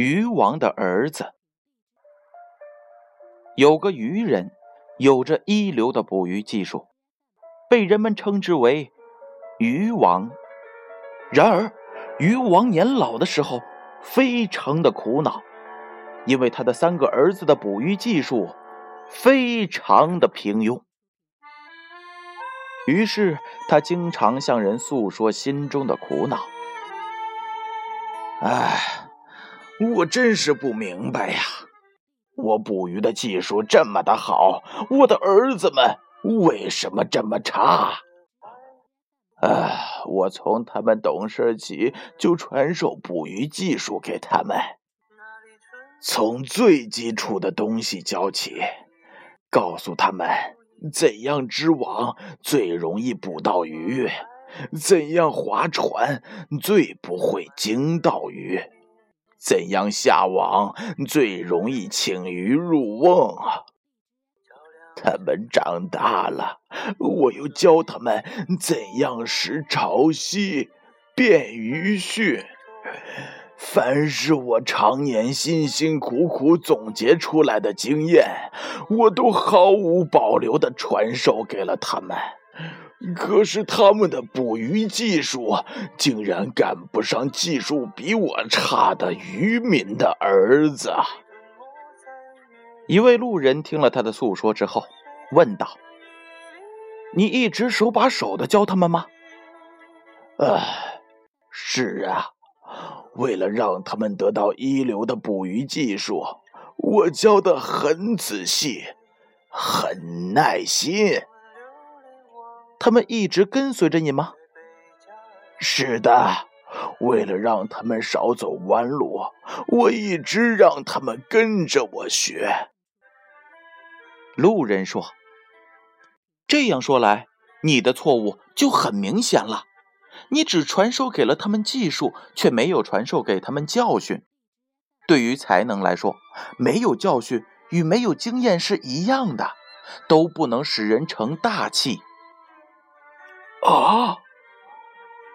鱼王的儿子有个渔人，有着一流的捕鱼技术，被人们称之为鱼王。然而，鱼王年老的时候，非常的苦恼，因为他的三个儿子的捕鱼技术非常的平庸。于是，他经常向人诉说心中的苦恼。唉。我真是不明白呀！我捕鱼的技术这么的好，我的儿子们为什么这么差？啊！我从他们懂事起就传授捕鱼技术给他们，从最基础的东西教起，告诉他们怎样织网最容易捕到鱼，怎样划船最不会惊到鱼。怎样下网最容易请鱼入瓮啊？他们长大了，我又教他们怎样使潮汐变鱼讯。凡是我常年辛辛苦苦总结出来的经验，我都毫无保留的传授给了他们。可是他们的捕鱼技术竟然赶不上技术比我差的渔民的儿子。一位路人听了他的诉说之后，问道：“你一直手把手的教他们吗？”“唉，是啊，为了让他们得到一流的捕鱼技术，我教的很仔细，很耐心。”他们一直跟随着你吗？是的，为了让他们少走弯路，我一直让他们跟着我学。路人说：“这样说来，你的错误就很明显了。你只传授给了他们技术，却没有传授给他们教训。对于才能来说，没有教训与没有经验是一样的，都不能使人成大器。”啊！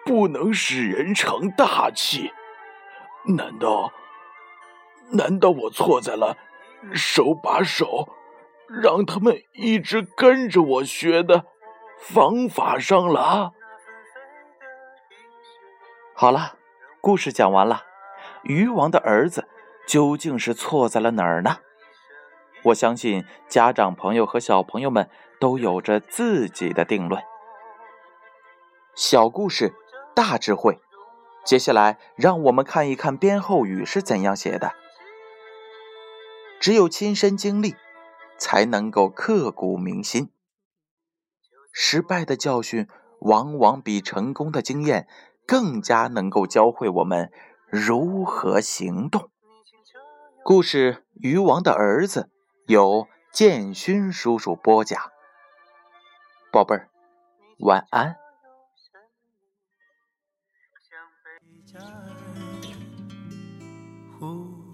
不能使人成大器？难道？难道我错在了手把手让他们一直跟着我学的方法上了？好了，故事讲完了。渔王的儿子究竟是错在了哪儿呢？我相信家长朋友和小朋友们都有着自己的定论。小故事，大智慧。接下来，让我们看一看编后语是怎样写的。只有亲身经历，才能够刻骨铭心。失败的教训，往往比成功的经验更加能够教会我们如何行动。故事《渔王的儿子》由建勋叔叔播讲。宝贝儿，晚安。time. Who